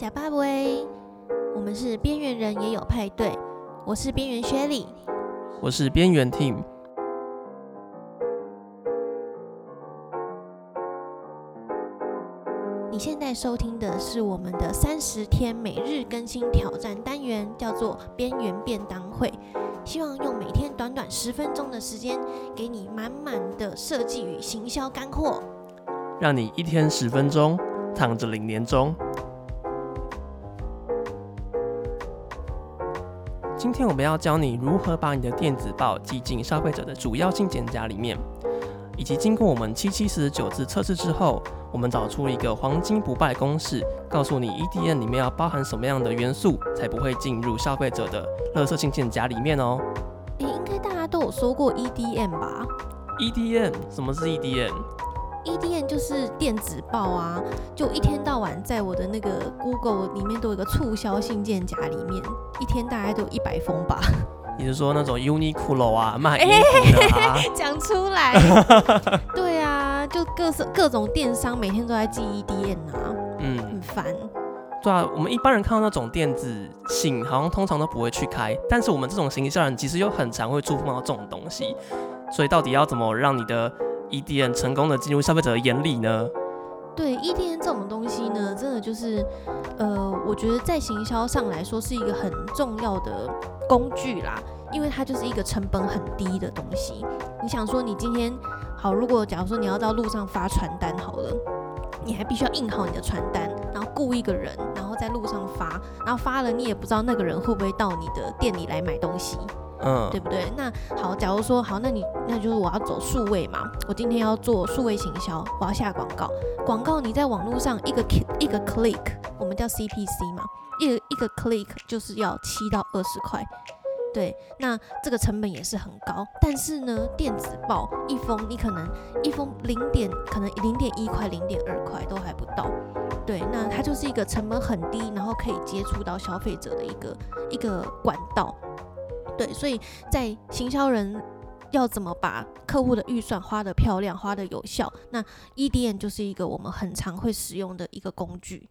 假巴喂，我们是边缘人也有派对。我是边缘薛莉，我是边缘 Team。你现在收听的是我们的三十天每日更新挑战单元，叫做边缘便当会。希望用每天短短十分钟的时间，给你满满的设计与行销干货，让你一天十分钟躺着领年终。今天我们要教你如何把你的电子报寄进消费者的主要信件夹里面，以及经过我们七七四十九次测试之后，我们找出一个黄金不败公式，告诉你 EDM 里面要包含什么样的元素，才不会进入消费者的垃圾信件夹里面哦。诶，应该大家都有说过 EDM 吧？EDM 什么是 EDM？EDM 就是电子报啊，就一天到晚在我的那个 Google 里面都有一个促销信件夹里面，一天大概都有一百封吧。你是说那种 Uniqlo 啊，卖衣服的啊？讲、欸、出来。对啊，就各式各种电商每天都在寄 EDN 啊，嗯，很烦。对啊，我们一般人看到那种电子信，好像通常都不会去开，但是我们这种行销人其实又很常会触碰到这种东西，所以到底要怎么让你的 EDM 成功的进入消费者的眼里呢？对 EDM 这种东西呢，真的就是，呃，我觉得在行销上来说是一个很重要的工具啦，因为它就是一个成本很低的东西。你想说，你今天好，如果假如说你要到路上发传单好了，你还必须要印好你的传单，然后雇一个人，然后在路上发，然后发了你也不知道那个人会不会到你的店里来买东西。嗯，对不对？那好，假如说好，那你那就是我要走数位嘛。我今天要做数位行销，我要下广告。广告你在网络上一个一个 click，我们叫 CPC 嘛，一个一个 click 就是要七到二十块。对，那这个成本也是很高。但是呢，电子报一封你可能一封零点可能零点一块、零点二块都还不到。对，那它就是一个成本很低，然后可以接触到消费者的一个一个管道。对，所以在行销人要怎么把客户的预算花得漂亮、花得有效，那 EDM 就是一个我们很常会使用的一个工具。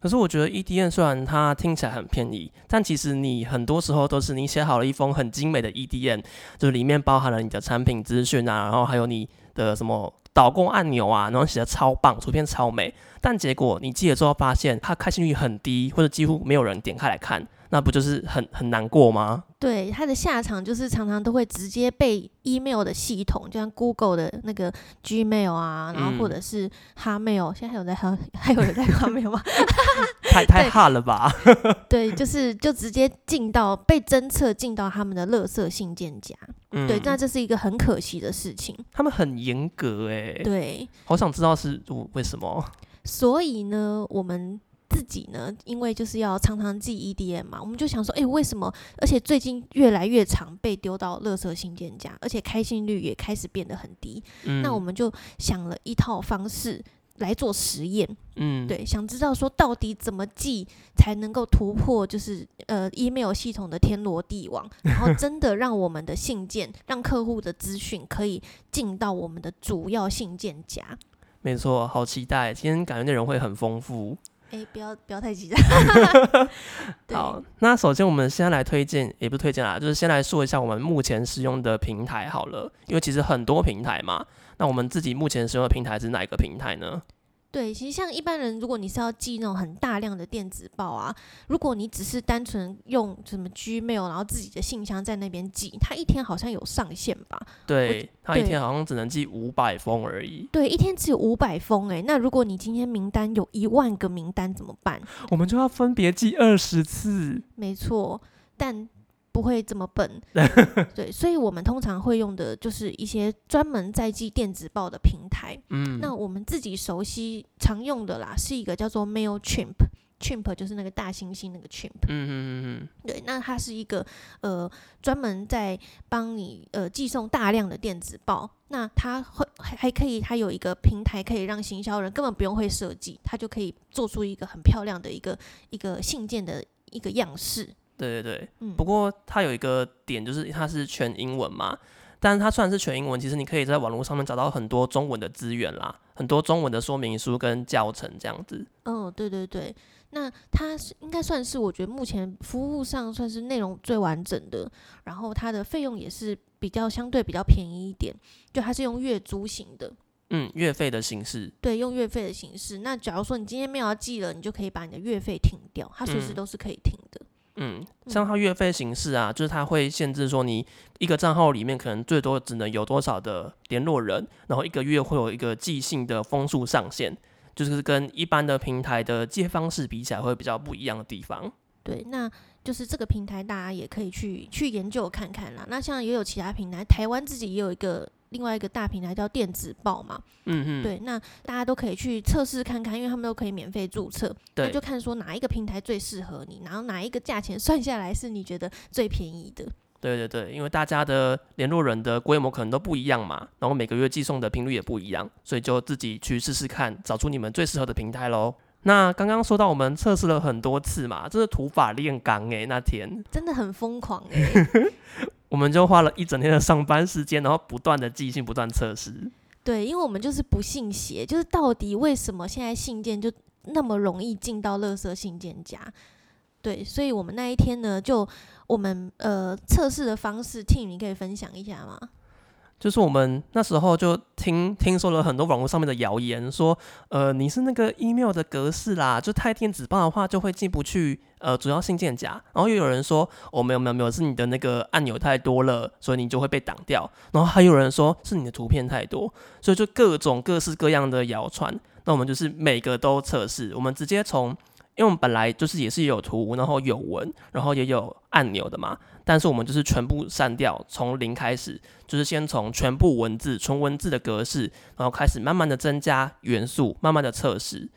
可是我觉得 EDM 虽然它听起来很便宜，但其实你很多时候都是你写好了一封很精美的 EDM，就是里面包含了你的产品资讯啊，然后还有你的什么导购按钮啊，然后写的超棒，图片超美，但结果你寄了之后发现它开信率很低，或者几乎没有人点开来看。那不就是很很难过吗？对，他的下场就是常常都会直接被 email 的系统，就像 Google 的那个 Gmail 啊，然后或者是 Hotmail，现在还有在还 还有人在 Hotmail 吗？太太 hard 了吧？对，就是就直接进到被侦测进到他们的垃圾信件夹。嗯，对，那这是一个很可惜的事情。他们很严格哎、欸。对，好想知道是为什么。所以呢，我们。自己呢，因为就是要常常寄 EDM 嘛，我们就想说，哎、欸，为什么？而且最近越来越常被丢到垃圾信件夹，而且开信率也开始变得很低。嗯、那我们就想了一套方式来做实验。嗯，对，想知道说到底怎么寄才能够突破，就是呃 email 系统的天罗地网，然后真的让我们的信件，让客户的资讯可以进到我们的主要信件夹。没错，好期待，今天感觉内容会很丰富。哎，不要不要太急。好，那首先我们先来推荐，也不推荐啊，就是先来说一下我们目前使用的平台好了，因为其实很多平台嘛，那我们自己目前使用的平台是哪一个平台呢？对，其实像一般人，如果你是要寄那种很大量的电子报啊，如果你只是单纯用什么 Gmail，然后自己的信箱在那边寄，它一天好像有上限吧？对，它一天好像只能寄五百封而已。对，一天只有五百封诶。那如果你今天名单有一万个名单怎么办？我们就要分别寄二十次。没错，但。不会这么笨，对，所以我们通常会用的就是一些专门在寄电子报的平台。嗯，那我们自己熟悉常用的啦，是一个叫做 Mailchimp，Chimp 就是那个大猩猩那个 Chimp。嗯嗯嗯嗯，对，那它是一个呃专门在帮你呃寄送大量的电子报。那它会还还可以，它有一个平台可以让行销人根本不用会设计，它就可以做出一个很漂亮的一个一个信件的一个样式。对对对，嗯不过它有一个点，就是它是全英文嘛。但是它虽然是全英文，其实你可以在网络上面找到很多中文的资源啦，很多中文的说明书跟教程这样子。哦，对对对，那它是应该算是我觉得目前服务上算是内容最完整的，然后它的费用也是比较相对比较便宜一点，就它是用月租型的。嗯，月费的形式。对，用月费的形式。那假如说你今天没有要寄了，你就可以把你的月费停掉，它随时都是可以停的。嗯，像它月费形式啊，就是它会限制说你一个账号里面可能最多只能有多少的联络人，然后一个月会有一个寄信的封数上限，就是跟一般的平台的借方式比起来会比较不一样的地方。对，那就是这个平台大家也可以去去研究看看啦。那像也有其他平台，台湾自己也有一个。另外一个大平台叫电子报嘛，嗯嗯，对，那大家都可以去测试看看，因为他们都可以免费注册，对，那就看说哪一个平台最适合你，然后哪一个价钱算下来是你觉得最便宜的。对对对，因为大家的联络人的规模可能都不一样嘛，然后每个月寄送的频率也不一样，所以就自己去试试看，找出你们最适合的平台喽。那刚刚说到我们测试了很多次嘛，这是土法炼钢诶，那天真的很疯狂诶。我们就花了一整天的上班时间，然后不断的寄信，不断测试。对，因为我们就是不信邪，就是到底为什么现在信件就那么容易进到垃圾信件夹？对，所以我们那一天呢，就我们呃测试的方式，Tim 你可以分享一下吗？就是我们那时候就听听说了很多网络上面的谣言，说，呃，你是那个 email 的格式啦，就太电子报的话就会进不去呃主要信件夹。然后又有人说，哦，没有没有没有，是你的那个按钮太多了，所以你就会被挡掉。然后还有人说是你的图片太多，所以就各种各式各样的谣传。那我们就是每个都测试，我们直接从。因为我们本来就是也是有图，然后有文，然后也有按钮的嘛。但是我们就是全部删掉，从零开始，就是先从全部文字、纯文字的格式，然后开始慢慢的增加元素，慢慢的测试。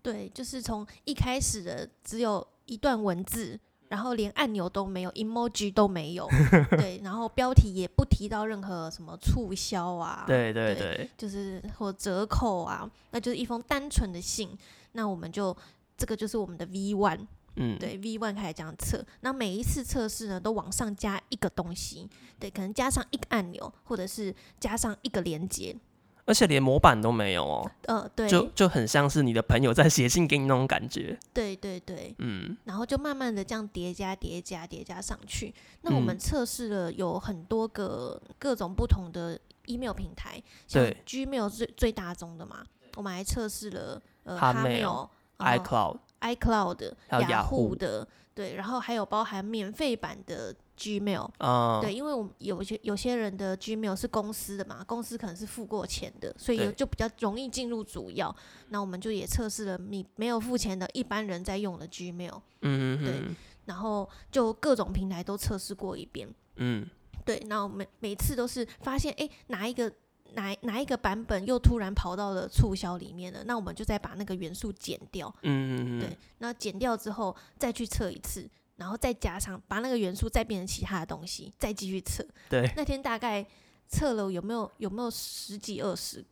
对，就是从一开始的只有一段文字，然后连按钮都没有，emoji 都没有，对，然后标题也不提到任何什么促销啊，对对对，对，就是或折扣啊，那就是一封单纯的信。那我们就。这个就是我们的 V one，嗯，对，V one 开始这样测，那每一次测试呢，都往上加一个东西，对，可能加上一个按钮，或者是加上一个连接，而且连模板都没有哦，呃，对，就就很像是你的朋友在写信给你那种感觉，对对对，嗯，然后就慢慢的这样叠加叠加叠加上去，那我们测试了有很多个各种不同的 email 平台，像 Gmail 最最大宗的嘛，我们还测试了呃 Hotmail。iCloud、iCloud、还有雅虎的，对，然后还有包含免费版的 Gmail，嗯，对，因为我们有些有些人的 Gmail 是公司的嘛，公司可能是付过钱的，所以就比较容易进入主要。那我们就也测试了你没有付钱的一般人在用的 Gmail，嗯嗯，对，然后就各种平台都测试过一遍，嗯，对，那我每每次都是发现，哎，哪一个。哪哪一个版本又突然跑到了促销里面了？那我们就再把那个元素减掉。嗯嗯嗯。对，那减掉之后再去测一次，然后再加上把那个元素再变成其他的东西，再继续测。对。那天大概测了有没有有没有十几二十？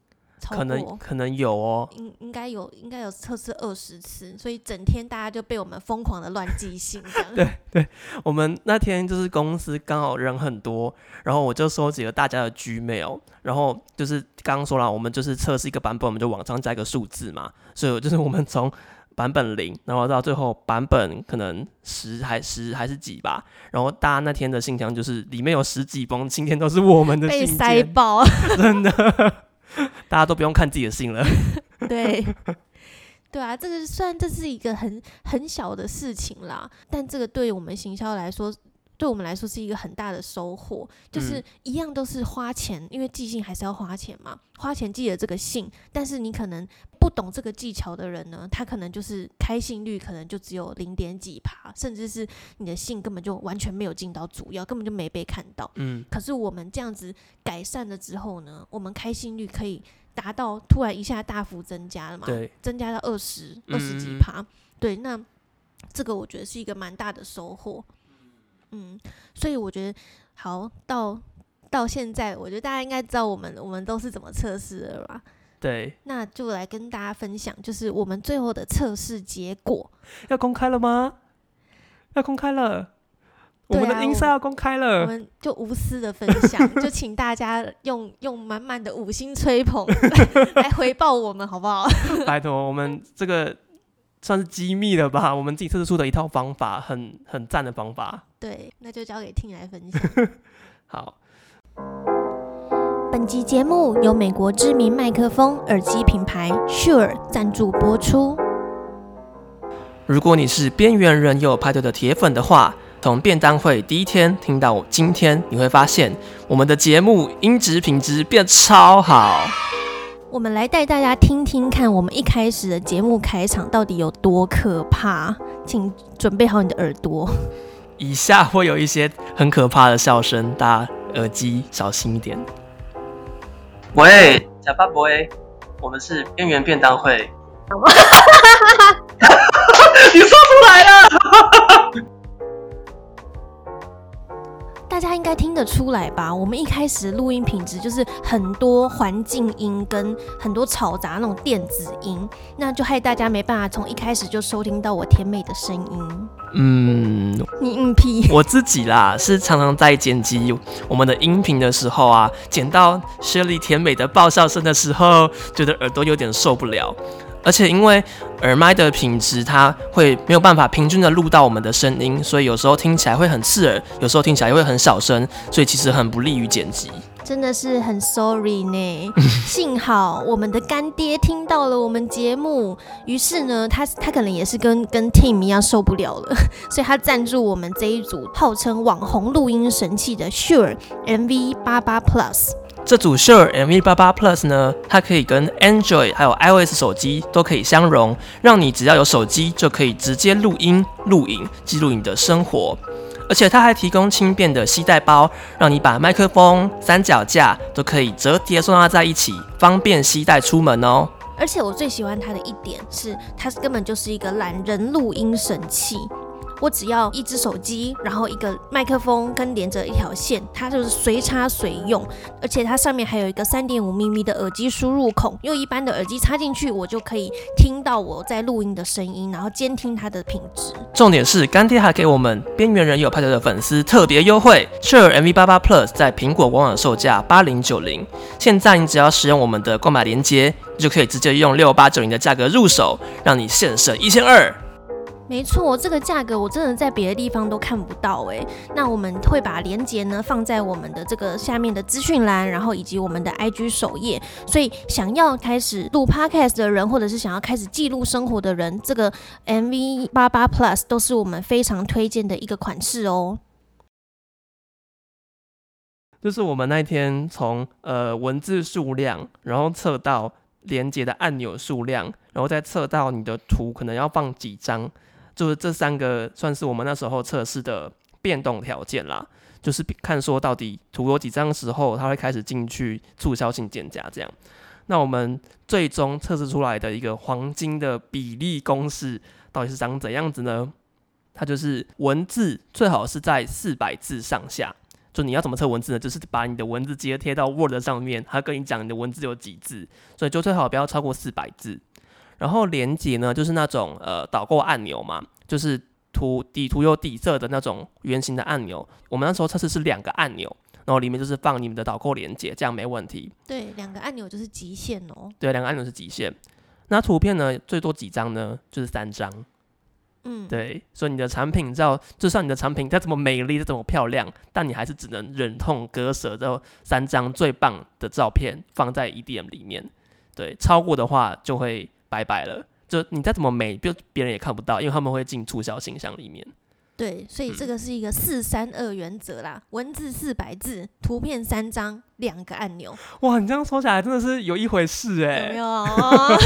可能可能有哦，应应该有应该有测试二十次，所以整天大家就被我们疯狂的乱寄信这样。对 对，我们那天就是公司刚好人很多，然后我就收集了大家的 Gmail，然后就是刚刚说了，我们就是测试一个版本，我们就往上加一个数字嘛，所以就是我们从版本零，然后到最后版本可能十还十还是几吧，然后大家那天的信箱就是里面有十几封，今天都是我们的信件，被塞爆，真的。大家都不用看自己的信了。对，对啊，这个虽然这是一个很很小的事情啦，但这个对我们行销来说，对我们来说是一个很大的收获。就是一样都是花钱，因为寄信还是要花钱嘛，花钱寄了这个信，但是你可能。不懂这个技巧的人呢，他可能就是开信率可能就只有零点几趴，甚至是你的信根本就完全没有进到主要，根本就没被看到。嗯，可是我们这样子改善了之后呢，我们开信率可以达到突然一下大幅增加了嘛？对，增加到二十二十几趴。嗯。对，那这个我觉得是一个蛮大的收获。嗯，所以我觉得好到到现在，我觉得大家应该知道我们我们都是怎么测试的了吧？对，那就来跟大家分享，就是我们最后的测试结果。要公开了吗？要公开了。我们的 Insta 要公开了，我们就无私的分享，就请大家用用满满的五星吹捧来 回报我们，好不好？拜托，我们这个算是机密了吧？我们自己测试出的一套方法，很很赞的方法。对，那就交给 Tim 来分享。好。本集节目由美国知名麦克风耳机品牌 Shure 赞助播出。如果你是边缘人又有派对的铁粉的话，从便当会第一天听到今天，你会发现我们的节目音质品质变超好。我们来带大家听听看，我们一开始的节目开场到底有多可怕，请准备好你的耳朵。以下会有一些很可怕的笑声，大家耳机小心一点。喂，小巴博，我们是边缘便当会。你说出来了。大家应该听得出来吧？我们一开始录音品质就是很多环境音跟很多嘈杂那种电子音，那就害大家没办法从一开始就收听到我甜美的声音。嗯，你硬屁！我自己啦，是常常在剪辑我们的音频的时候啊，剪到 Shirley 甜美的爆笑声的时候，觉得耳朵有点受不了。而且因为耳麦的品质，它会没有办法平均的录到我们的声音，所以有时候听起来会很刺耳，有时候听起来又会很小声，所以其实很不利于剪辑。真的是很 sorry 呢。幸好我们的干爹听到了我们节目，于是呢，他他可能也是跟跟 Tim 一样受不了了，所以他赞助我们这一组号称网红录音神器的 Shure MV 八八 Plus。这组 Sure MV88 Plus 呢，它可以跟 Android 还有 iOS 手机都可以相容，让你只要有手机就可以直接录音、录影、记录你的生活。而且它还提供轻便的携带包，让你把麦克风、三脚架都可以折叠收纳在一起，方便携带出门哦。而且我最喜欢它的一点是，它根本就是一个懒人录音神器。我只要一只手机，然后一个麦克风跟连着一条线，它就是随插随用，而且它上面还有一个三点五 mm 的耳机输入孔，用一般的耳机插进去，我就可以听到我在录音的声音，然后监听它的品质。重点是干爹还给我们边缘人有派对的粉丝特别优惠，Shure MV88 Plus 在苹果官网售价八零九零，现在你只要使用我们的购买链接，就可以直接用六八九零的价格入手，让你现省一千二。没错，这个价格我真的在别的地方都看不到哎。那我们会把链接呢放在我们的这个下面的资讯栏，然后以及我们的 IG 首页。所以想要开始录 Podcast 的人，或者是想要开始记录生活的人，这个 MV88 Plus 都是我们非常推荐的一个款式哦。就是我们那天从呃文字数量，然后测到连接的按钮数量，然后再测到你的图可能要放几张。就是这三个算是我们那时候测试的变动条件啦，就是看说到底图有几张时候，它会开始进去促销性减价这样。那我们最终测试出来的一个黄金的比例公式到底是长怎样子呢？它就是文字最好是在四百字上下。就你要怎么测文字呢？就是把你的文字直接贴到 Word 上面，它跟你讲你的文字有几字，所以就最好不要超过四百字。然后连接呢，就是那种呃导购按钮嘛，就是图底图有底色的那种圆形的按钮。我们那时候测试是两个按钮，然后里面就是放你们的导购连接，这样没问题。对，两个按钮就是极限哦。对，两个按钮是极限。那图片呢，最多几张呢？就是三张。嗯，对，所以你的产品照，就算你的产品再怎么美丽、再怎么漂亮，但你还是只能忍痛割舍这三张最棒的照片放在 EDM 里面。对，超过的话就会。拜拜了，就你再怎么美，就别人也看不到，因为他们会进促销信箱里面。对，所以这个是一个四三二原则啦，嗯、文字四百字，图片三张，两个按钮。哇，你这样说起来真的是有一回事哎、欸，有没有、哦？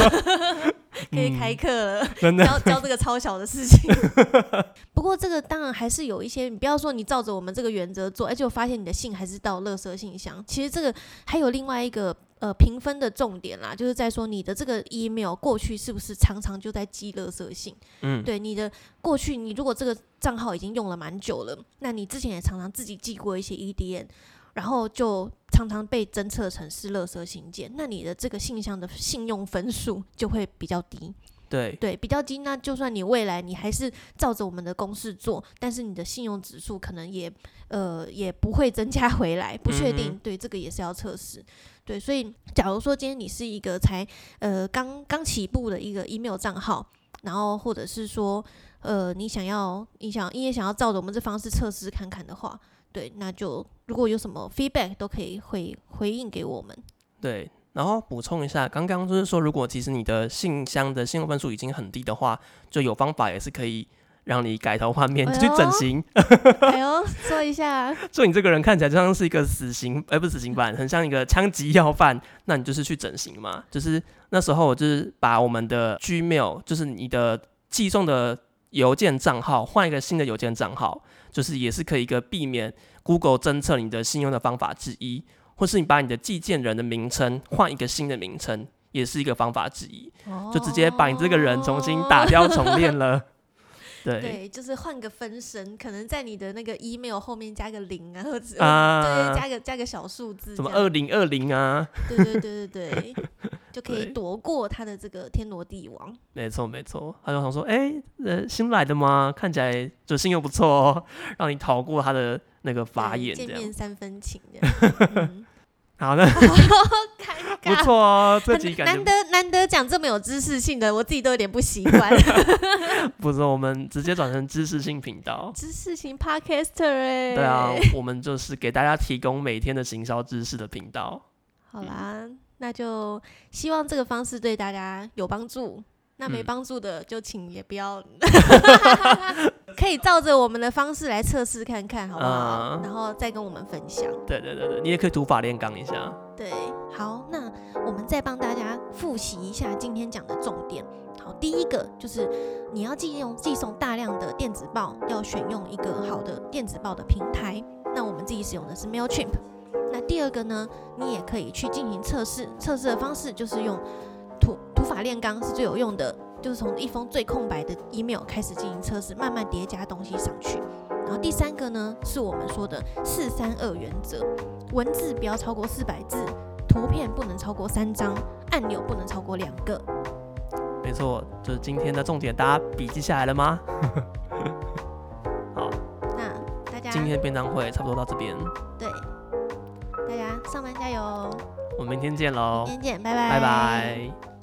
可以开课了，嗯、真的教教这个超小的事情。不过这个当然还是有一些，你不要说你照着我们这个原则做，而且我发现你的信还是到垃圾信箱。其实这个还有另外一个。呃，评分的重点啦，就是在说你的这个 email 过去是不是常常就在寄垃圾信？嗯，对，你的过去，你如果这个账号已经用了蛮久了，那你之前也常常自己寄过一些 EDN，然后就常常被侦测成是垃圾信件，那你的这个信箱的信用分数就会比较低。对对，比较低，那就算你未来你还是照着我们的公式做，但是你的信用指数可能也呃也不会增加回来，不确定。嗯、对，这个也是要测试。对，所以假如说今天你是一个才呃刚刚起步的一个 email 账号，然后或者是说呃你想要你想你也想要照着我们这方式测试看看的话，对，那就如果有什么 feedback 都可以回回应给我们。对。然后补充一下，刚刚就是说，如果其实你的信箱的信用分数已经很低的话，就有方法也是可以让你改头换面，哎、去整形。哎呦，说一下，说你这个人看起来就像是一个死刑，哎，不是死刑犯，很像一个枪击要犯，那你就是去整形嘛。就是那时候，我就是把我们的 Gmail，就是你的寄送的邮件账号，换一个新的邮件账号，就是也是可以一个避免 Google 侦测你的信用的方法之一。或是你把你的寄件人的名称换一个新的名称，也是一个方法之一，哦、就直接把你这个人重新打掉重练了。对，对，就是换个分身，可能在你的那个 email 后面加个零啊，或者、啊、对，加个加个小数字，什么二零二零啊？对对对对对，就可以躲过他的这个天罗地网。没错没错，他就想说，哎、新来的吗？看起来就信用不错哦，让你逃过他的那个法眼，见面三分情这样。嗯好的，不错哦，这集感觉难得难得讲这么有知识性的，我自己都有点不习惯。不是，我们直接转成知识性频道，知识型 podcaster 哎。对啊，我们就是给大家提供每天的行销知识的频道。好啦，那就希望这个方式对大家有帮助。那没帮助的，就请也不要，嗯、可以照着我们的方式来测试看看，好不好？嗯、然后再跟我们分享。对对对对，你也可以读法炼钢一下。对，好，那我们再帮大家复习一下今天讲的重点。好，第一个就是你要寄用寄送大量的电子报，要选用一个好的电子报的平台。那我们自己使用的是 Mailchimp。那第二个呢，你也可以去进行测试，测试的方式就是用。土法炼钢是最有用的，就是从一封最空白的 email 开始进行测试，慢慢叠加东西上去。然后第三个呢，是我们说的四三二原则，文字不要超过四百字，图片不能超过三张，按钮不能超过两个。没错，就是今天的重点，大家笔记下来了吗？好，那大家今天便当会差不多到这边。对，大家上班加油。我们明天见喽！明天见，拜拜。拜拜。